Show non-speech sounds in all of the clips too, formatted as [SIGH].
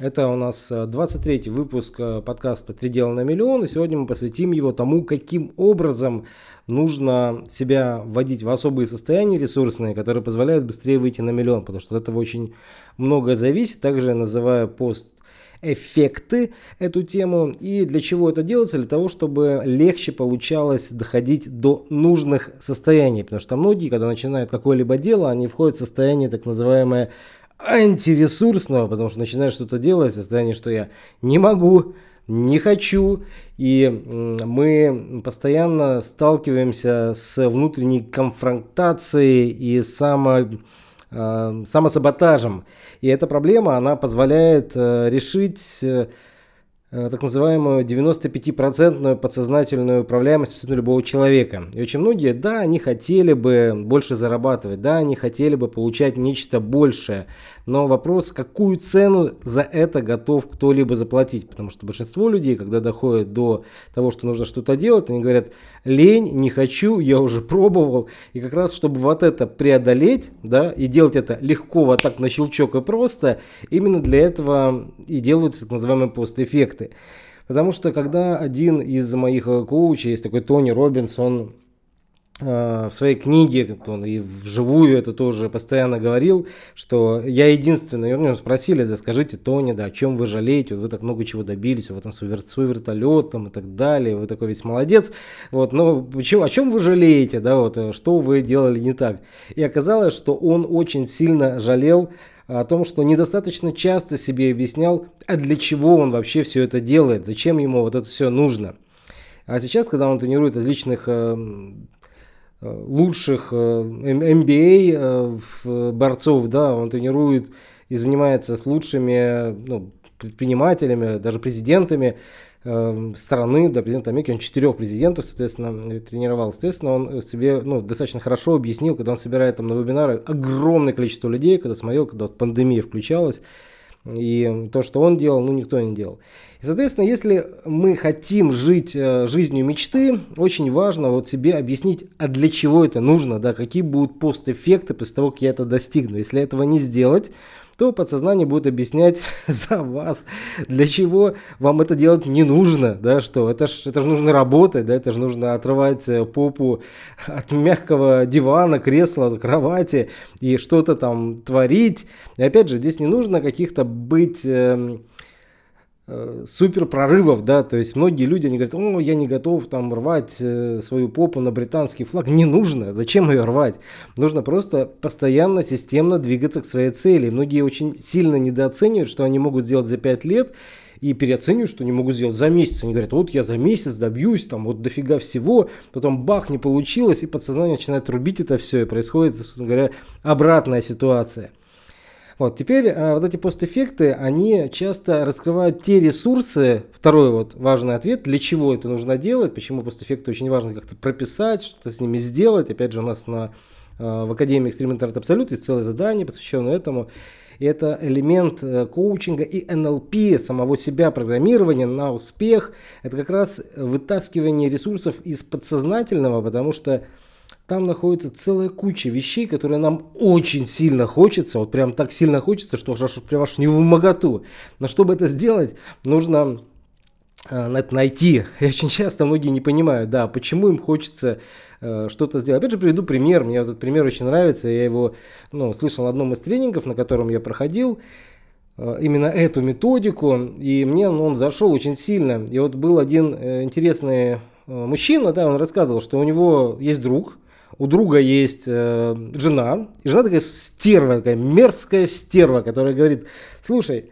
Это у нас 23 выпуск подкаста «Три дела на миллион». И сегодня мы посвятим его тому, каким образом нужно себя вводить в особые состояния ресурсные, которые позволяют быстрее выйти на миллион. Потому что от этого очень многое зависит. Также я называю пост эффекты эту тему. И для чего это делается? Для того, чтобы легче получалось доходить до нужных состояний. Потому что многие, когда начинают какое-либо дело, они входят в состояние так называемое антиресурсного, потому что начинают что-то делать, состояние, что я не могу, не хочу. И мы постоянно сталкиваемся с внутренней конфронтацией и само, э, самосаботажем. И эта проблема, она позволяет э, решить Э, так называемую 95% подсознательную управляемость абсолютно любого человека. И очень многие, да, они хотели бы больше зарабатывать, да, они хотели бы получать нечто большее, но вопрос, какую цену за это готов кто-либо заплатить, потому что большинство людей, когда доходят до того, что нужно что-то делать, они говорят, лень, не хочу, я уже пробовал, и как раз, чтобы вот это преодолеть, да, и делать это легко, вот так на щелчок и просто, именно для этого и делаются так называемые постэффекты эффекты. Потому что когда один из моих э, коучей, есть такой Тони Робинс, он э, в своей книге, он и вживую это тоже постоянно говорил, что я единственный, меня спросили, да скажите, Тони, да, о чем вы жалеете, вот вы так много чего добились, вот там свой, свой вертолет там, и так далее, вы такой весь молодец, вот, но почему, о чем вы жалеете, да, вот, э, что вы делали не так. И оказалось, что он очень сильно жалел о том, что недостаточно часто себе объяснял, а для чего он вообще все это делает, зачем ему вот это все нужно. А сейчас, когда он тренирует отличных э, э, лучших MBA э, а, борцов, да, он тренирует и занимается с лучшими ну, предпринимателями, даже президентами, страны, до президента Америки, он четырех президентов, соответственно, тренировал. Соответственно, он себе ну, достаточно хорошо объяснил, когда он собирает там на вебинары огромное количество людей, когда смотрел, когда вот пандемия включалась, и то, что он делал, ну, никто не делал. И, соответственно, если мы хотим жить э, жизнью мечты, очень важно вот себе объяснить, а для чего это нужно, да, какие будут постэффекты после того, как я это достигну. Если этого не сделать, то подсознание будет объяснять [LAUGHS] за вас, для чего вам это делать не нужно, да, что это же это ж нужно работать, да, это же нужно отрывать э, попу [LAUGHS] от мягкого дивана, кресла, кровати и что-то там творить. И опять же, здесь не нужно каких-то быть... Э, супер прорывов, да, то есть многие люди, они говорят, о, я не готов там рвать э, свою попу на британский флаг, не нужно, зачем ее рвать, нужно просто постоянно, системно двигаться к своей цели, многие очень сильно недооценивают, что они могут сделать за 5 лет, и переоценивают, что они могут сделать за месяц. Они говорят, вот я за месяц добьюсь, там вот дофига всего, потом бах, не получилось, и подсознание начинает рубить это все, и происходит, собственно говоря, обратная ситуация. Вот, теперь э, вот эти постэффекты, они часто раскрывают те ресурсы, второй вот важный ответ, для чего это нужно делать, почему постэффекты очень важно как-то прописать, что-то с ними сделать. Опять же, у нас на, э, в Академии Extreme Internet Absolute есть целое задание, посвященное этому. И это элемент э, коучинга и НЛП, самого себя, программирования на успех. Это как раз вытаскивание ресурсов из подсознательного, потому что там находится целая куча вещей, которые нам очень сильно хочется, вот прям так сильно хочется, что аж прям аж не в моготу. Но чтобы это сделать, нужно э, это найти. [LAUGHS] И очень часто многие не понимают, да, почему им хочется э, что-то сделать. Опять же, приведу пример. Мне этот пример очень нравится. Я его ну, слышал на одном из тренингов, на котором я проходил э, именно эту методику. И мне он зашел очень сильно. И вот был один э, интересный э, мужчина, да, он рассказывал, что у него есть друг, у друга есть э, жена, и жена такая стерва, такая мерзкая стерва, которая говорит, слушай,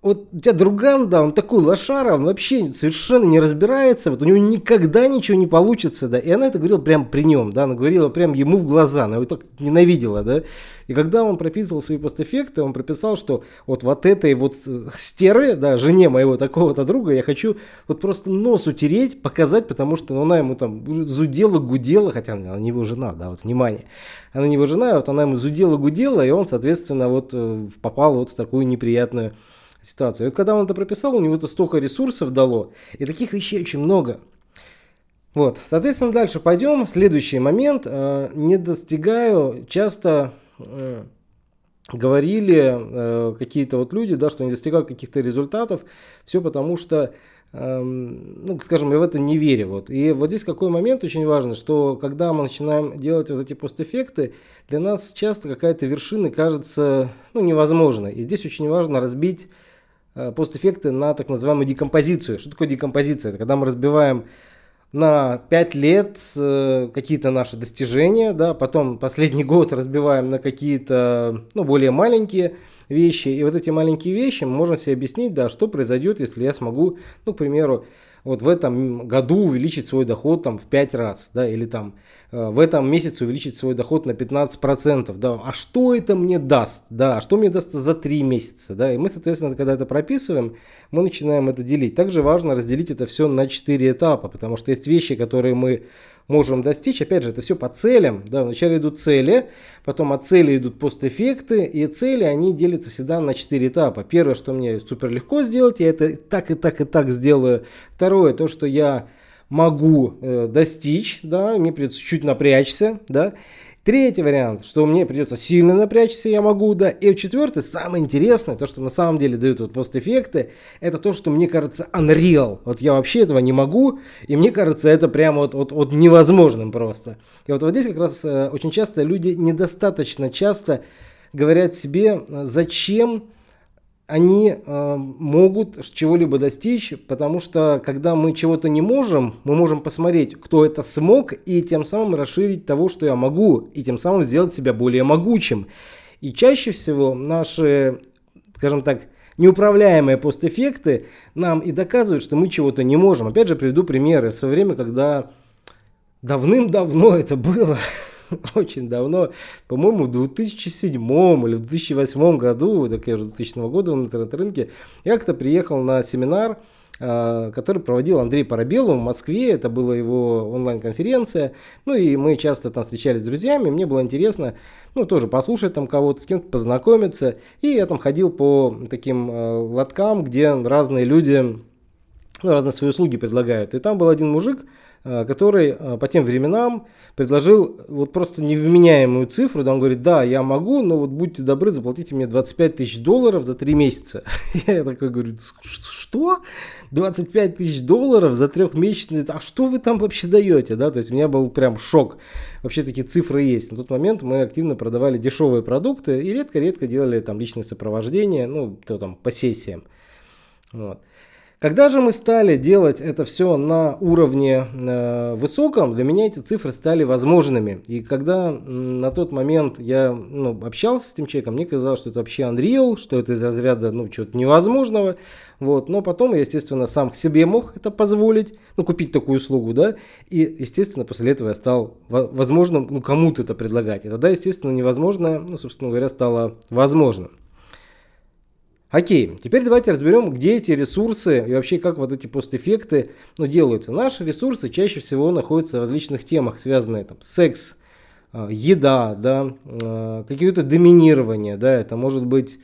вот у тебя друган, да, он такой лошара, он вообще совершенно не разбирается, вот у него никогда ничего не получится, да, и она это говорила прямо при нем, да, она говорила прямо ему в глаза, она его так ненавидела, да, и когда он прописывал свои постэффекты, он прописал, что вот вот этой вот стеры, да, жене моего такого-то друга, я хочу вот просто нос утереть, показать, потому что ну, она ему там зудела, гудела, хотя она не его жена, да, вот внимание, она не его жена, вот она ему зудела, гудела, и он, соответственно, вот э, попал вот в такую неприятную ситуацию. И вот когда он это прописал, у него это столько ресурсов дало, и таких вещей очень много. Вот, соответственно, дальше пойдем. Следующий момент. Э, не достигаю часто э, говорили э, какие-то вот люди, да, что они достигают каких-то результатов, все потому что эм, ну, скажем, я в это не верю. Вот. И вот здесь какой момент очень важный, что когда мы начинаем делать вот эти постэффекты, для нас часто какая-то вершина кажется ну, невозможной. И здесь очень важно разбить постэффекты на так называемую декомпозицию. Что такое декомпозиция? Это когда мы разбиваем на 5 лет э, какие-то наши достижения, да, потом последний [LAUGHS] год разбиваем на какие-то ну, более маленькие вещи, и вот эти маленькие вещи мы можем себе объяснить, да, что произойдет, если я смогу, ну, к примеру, вот в этом году увеличить свой доход там в 5 раз, да, или там э, в этом месяце увеличить свой доход на 15%, да, а что это мне даст, да, а что мне даст за 3 месяца, да, и мы, соответственно, когда это прописываем, мы начинаем это делить. Также важно разделить это все на 4 этапа, потому что есть вещи, которые мы можем достичь. Опять же, это все по целям. Да, вначале идут цели, потом от цели идут постэффекты, и цели, они делятся всегда на 4 этапа. Первое, что мне супер легко сделать, я это так и так и так сделаю. Второе, то, что я могу э, достичь, да, мне придется чуть напрячься, да. Третий вариант, что мне придется сильно напрячься, я могу, да. И четвертый, самое интересное, то, что на самом деле дают вот постэффекты, это то, что мне кажется unreal. Вот я вообще этого не могу, и мне кажется это прямо вот, вот, вот невозможным просто. И вот, вот здесь как раз э, очень часто люди недостаточно часто говорят себе, э, зачем они э, могут чего-либо достичь, потому что когда мы чего-то не можем, мы можем посмотреть, кто это смог, и тем самым расширить того, что я могу, и тем самым сделать себя более могучим. И чаще всего наши, скажем так, неуправляемые постэффекты нам и доказывают, что мы чего-то не можем. Опять же, приведу примеры. В свое время, когда давным-давно это было, [LAUGHS] [LAUGHS] очень давно, по-моему, в 2007 или в 2008 году, так я уже 2000 года в интернет-рынке, я как-то приехал на семинар, а, который проводил Андрей Парабелов в Москве. Это была его онлайн-конференция. Ну и мы часто там встречались с друзьями. Мне было интересно, ну тоже послушать там кого-то, с кем-то познакомиться. И я там ходил по таким э, лоткам, где разные люди разные свои услуги предлагают. И там был один мужик, Э, который э, по тем временам предложил вот просто невменяемую цифру. Да, он говорит, да, я могу, но вот будьте добры, заплатите мне 25 тысяч долларов за три месяца. [LAUGHS] Я такой говорю, что? 25 тысяч долларов за трехмесячный? А что вы там вообще даете? Да? То есть у меня был прям шок. Вообще такие цифры есть. На тот момент мы активно продавали дешевые продукты и редко-редко делали там личное сопровождение, ну, то там по сессиям. Вот. Когда же мы стали делать это все на уровне э, высоком, для меня эти цифры стали возможными. И когда на тот момент я ну, общался с этим человеком, мне казалось, что это вообще Unreal, что это из разряда ну, чего-то невозможного. Вот. Но потом я, естественно, сам к себе мог это позволить, ну, купить такую услугу, да. И, естественно, после этого я стал возможным ну, кому-то это предлагать. И тогда, естественно, невозможное, ну, собственно говоря, стало возможным. Окей, теперь давайте разберем, где эти ресурсы и вообще как вот эти постэффекты ну, делаются. Наши ресурсы чаще всего находятся в различных темах, связанные там секс, а, еда, да, а, какие-то доминирование, да, это может быть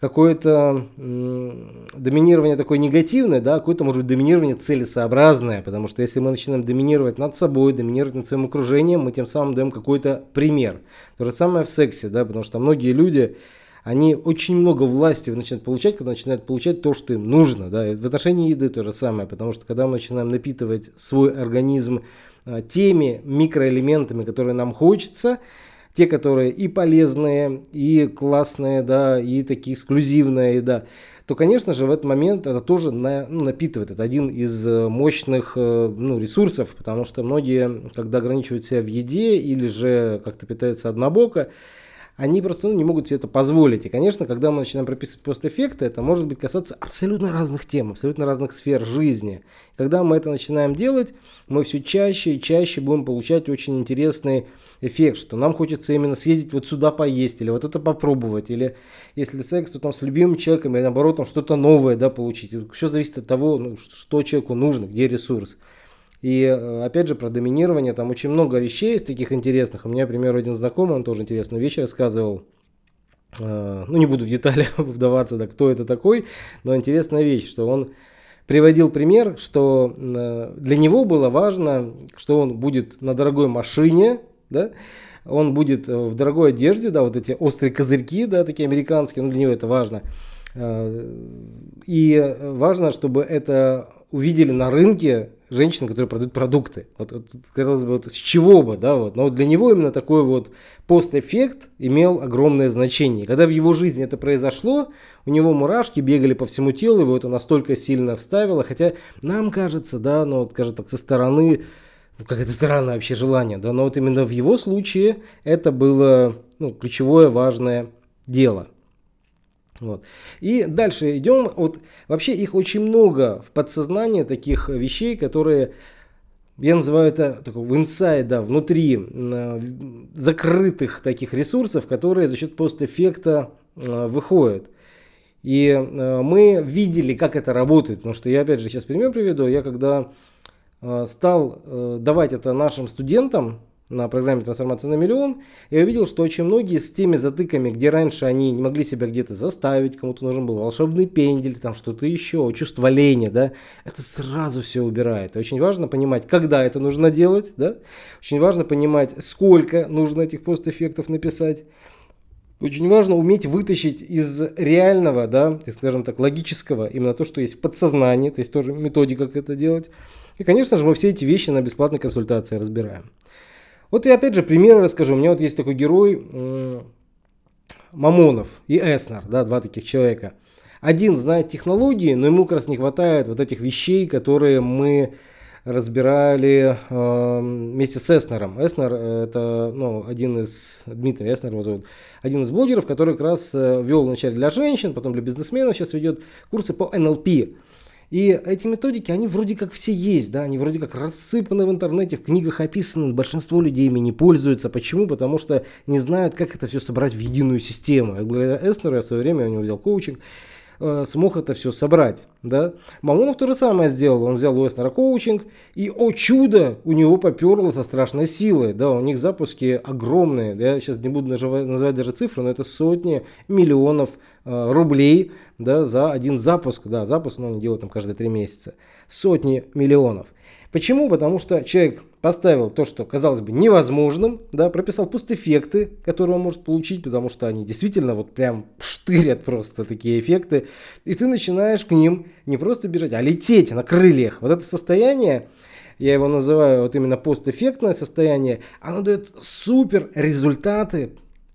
какое-то доминирование такое негативное, да, какое-то может быть доминирование целесообразное, потому что если мы начинаем доминировать над собой, доминировать над своим окружением, мы тем самым даем какой-то пример. То же самое в сексе, да, потому что многие люди, они очень много власти начинают получать, когда начинают получать то, что им нужно. Да? В отношении еды то же самое, потому что когда мы начинаем напитывать свой организм а, теми микроэлементами, которые нам хочется, те, которые и полезные, и классные, да, и такие эксклюзивные, да, то, конечно же, в этот момент это тоже на, ну, напитывает. Это один из э, мощных э, ну, ресурсов, потому что многие, когда ограничивают себя в еде или же как-то питаются однобоко, они просто ну, не могут себе это позволить. И, конечно, когда мы начинаем прописывать постэффекты, это может быть касаться абсолютно разных тем, абсолютно разных сфер жизни. Когда мы это начинаем делать, мы все чаще и чаще будем получать очень интересный эффект, что нам хочется именно съездить вот сюда поесть, или вот это попробовать, или если секс, то там с любимым человеком, или наоборот, там что-то новое, да, получить. Все зависит от того, ну, что человеку нужно, где ресурс. И э, опять же про доминирование, там очень много вещей есть таких интересных. У меня, например, один знакомый, он тоже интересную вещь рассказывал. Э, ну, не буду в детали [LAUGHS] вдаваться, да, кто это такой, но интересная вещь, что он приводил пример, что э, для него было важно, что он будет на дорогой машине, да, он будет в дорогой одежде, да, вот эти острые козырьки, да, такие американские, ну для него это важно. И важно, чтобы это увидели на рынке женщины, которые продают продукты. Вот, вот казалось бы, вот с чего бы, да, вот. Но вот для него именно такой вот постэффект имел огромное значение. Когда в его жизни это произошло, у него мурашки бегали по всему телу, его это настолько сильно вставило, хотя нам кажется, да, ну вот, скажем так, со стороны, ну, как это странное вообще желание, да, но вот именно в его случае это было, ну, ключевое важное дело. Вот. И дальше идем. Вот, вообще их очень много в подсознании таких вещей, которые я называю это такого инсайда внутри закрытых таких ресурсов, которые за счет постэффекта э, выходят. И э, мы видели, как это работает, потому что я опять же сейчас пример приведу. Я когда э, стал э, давать это нашим студентам, на программе «Трансформация на миллион», я увидел, что очень многие с теми затыками, где раньше они не могли себя где-то заставить, кому-то нужен был волшебный пендель, там что-то еще, чувство лени, да, это сразу все убирает. И очень важно понимать, когда это нужно делать, да, очень важно понимать, сколько нужно этих постэффектов написать, очень важно уметь вытащить из реального, да, скажем так, логического, именно то, что есть в подсознании, то есть тоже методика, как это делать. И, конечно же, мы все эти вещи на бесплатной консультации разбираем. Вот я опять же примеры расскажу. У меня вот есть такой герой Мамонов и Эснер, да, два таких человека. Один знает технологии, но ему как раз не хватает вот этих вещей, которые мы разбирали э, вместе с Эснером. Эснер это ну, один из, Дмитрий Эснер его зовут, один из блогеров, который как раз э, вел вначале для женщин, потом для бизнесменов, сейчас ведет курсы по НЛП. И эти методики, они вроде как все есть, да, они вроде как рассыпаны в интернете, в книгах описаны, большинство людей ими не пользуются. Почему? Потому что не знают, как это все собрать в единую систему. Благодаря Эснеру я в свое время у него взял коучинг, Э, смог это все собрать. Да? Мамонов то же самое сделал. Он взял у Эснера коучинг, и, о чудо, у него поперло со страшной силой. Да, у них запуски огромные. Я сейчас не буду называть даже цифры, но это сотни миллионов рублей да, за один запуск. Да, запуск, но они делают там каждые три месяца. Сотни миллионов. Почему? Потому что человек поставил то, что казалось бы невозможным, да, прописал пустэффекты, которые он может получить, потому что они действительно вот прям штырят просто такие эффекты, и ты начинаешь к ним не просто бежать, а лететь на крыльях. Вот это состояние, я его называю вот именно постэффектное состояние, оно дает супер результаты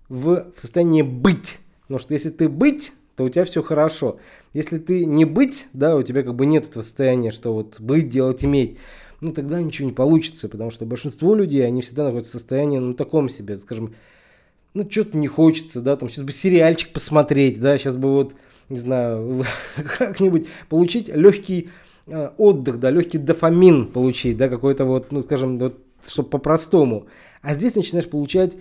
в состоянии быть. Потому что если ты быть, то у тебя все хорошо. Если ты не быть, да, у тебя как бы нет этого состояния, что вот быть, делать, иметь ну тогда ничего не получится, потому что большинство людей, они всегда находятся в состоянии, ну, таком себе, скажем, ну, что-то не хочется, да, там, сейчас бы сериальчик посмотреть, да, сейчас бы вот, не знаю, [LAUGHS] как-нибудь получить легкий э, отдых, да, легкий дофамин получить, да, какой-то вот, ну, скажем, вот, чтобы по-простому. А здесь начинаешь получать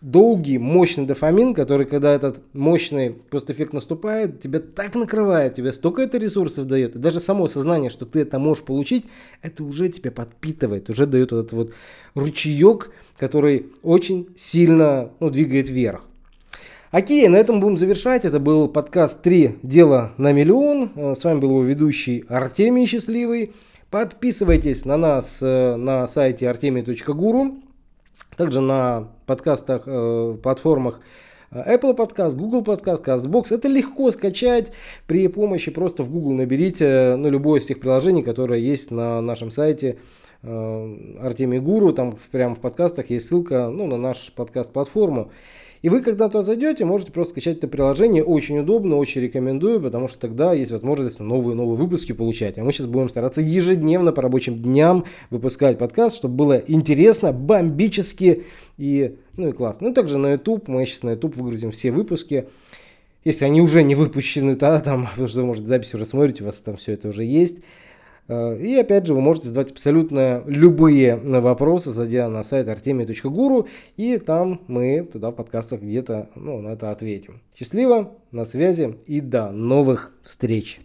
долгий, мощный дофамин, который, когда этот мощный постэффект наступает, тебя так накрывает, тебе столько это ресурсов дает, и даже само сознание, что ты это можешь получить, это уже тебя подпитывает, уже дает этот вот ручеек, который очень сильно ну, двигает вверх. Окей, на этом будем завершать. Это был подкаст «Три дела на миллион». С вами был его ведущий Артемий Счастливый. Подписывайтесь на нас э, на сайте artemi.guru. Также на подкастах, э, платформах э, Apple Podcast, Google Podcast, CastBox. Это легко скачать при помощи, просто в Google наберите ну, любое из тех приложений, которые есть на нашем сайте э, Артемий Гуру. Там прямо в подкастах есть ссылка ну, на нашу подкаст-платформу. И вы, когда туда зайдете, можете просто скачать это приложение. Очень удобно, очень рекомендую, потому что тогда есть возможность новые-новые выпуски получать. А мы сейчас будем стараться ежедневно по рабочим дням выпускать подкаст, чтобы было интересно, бомбически и, ну и классно. Ну, также на YouTube, мы сейчас на YouTube выгрузим все выпуски. Если они уже не выпущены, то там, [LAUGHS] потому что, может, запись уже смотрите, у вас там все это уже есть. Э, и опять же, вы можете задавать абсолютно любые вопросы, зайдя на сайт artemia.guru, и там мы туда в подкастах где-то ну, на это ответим. Счастливо, на связи и до новых встреч!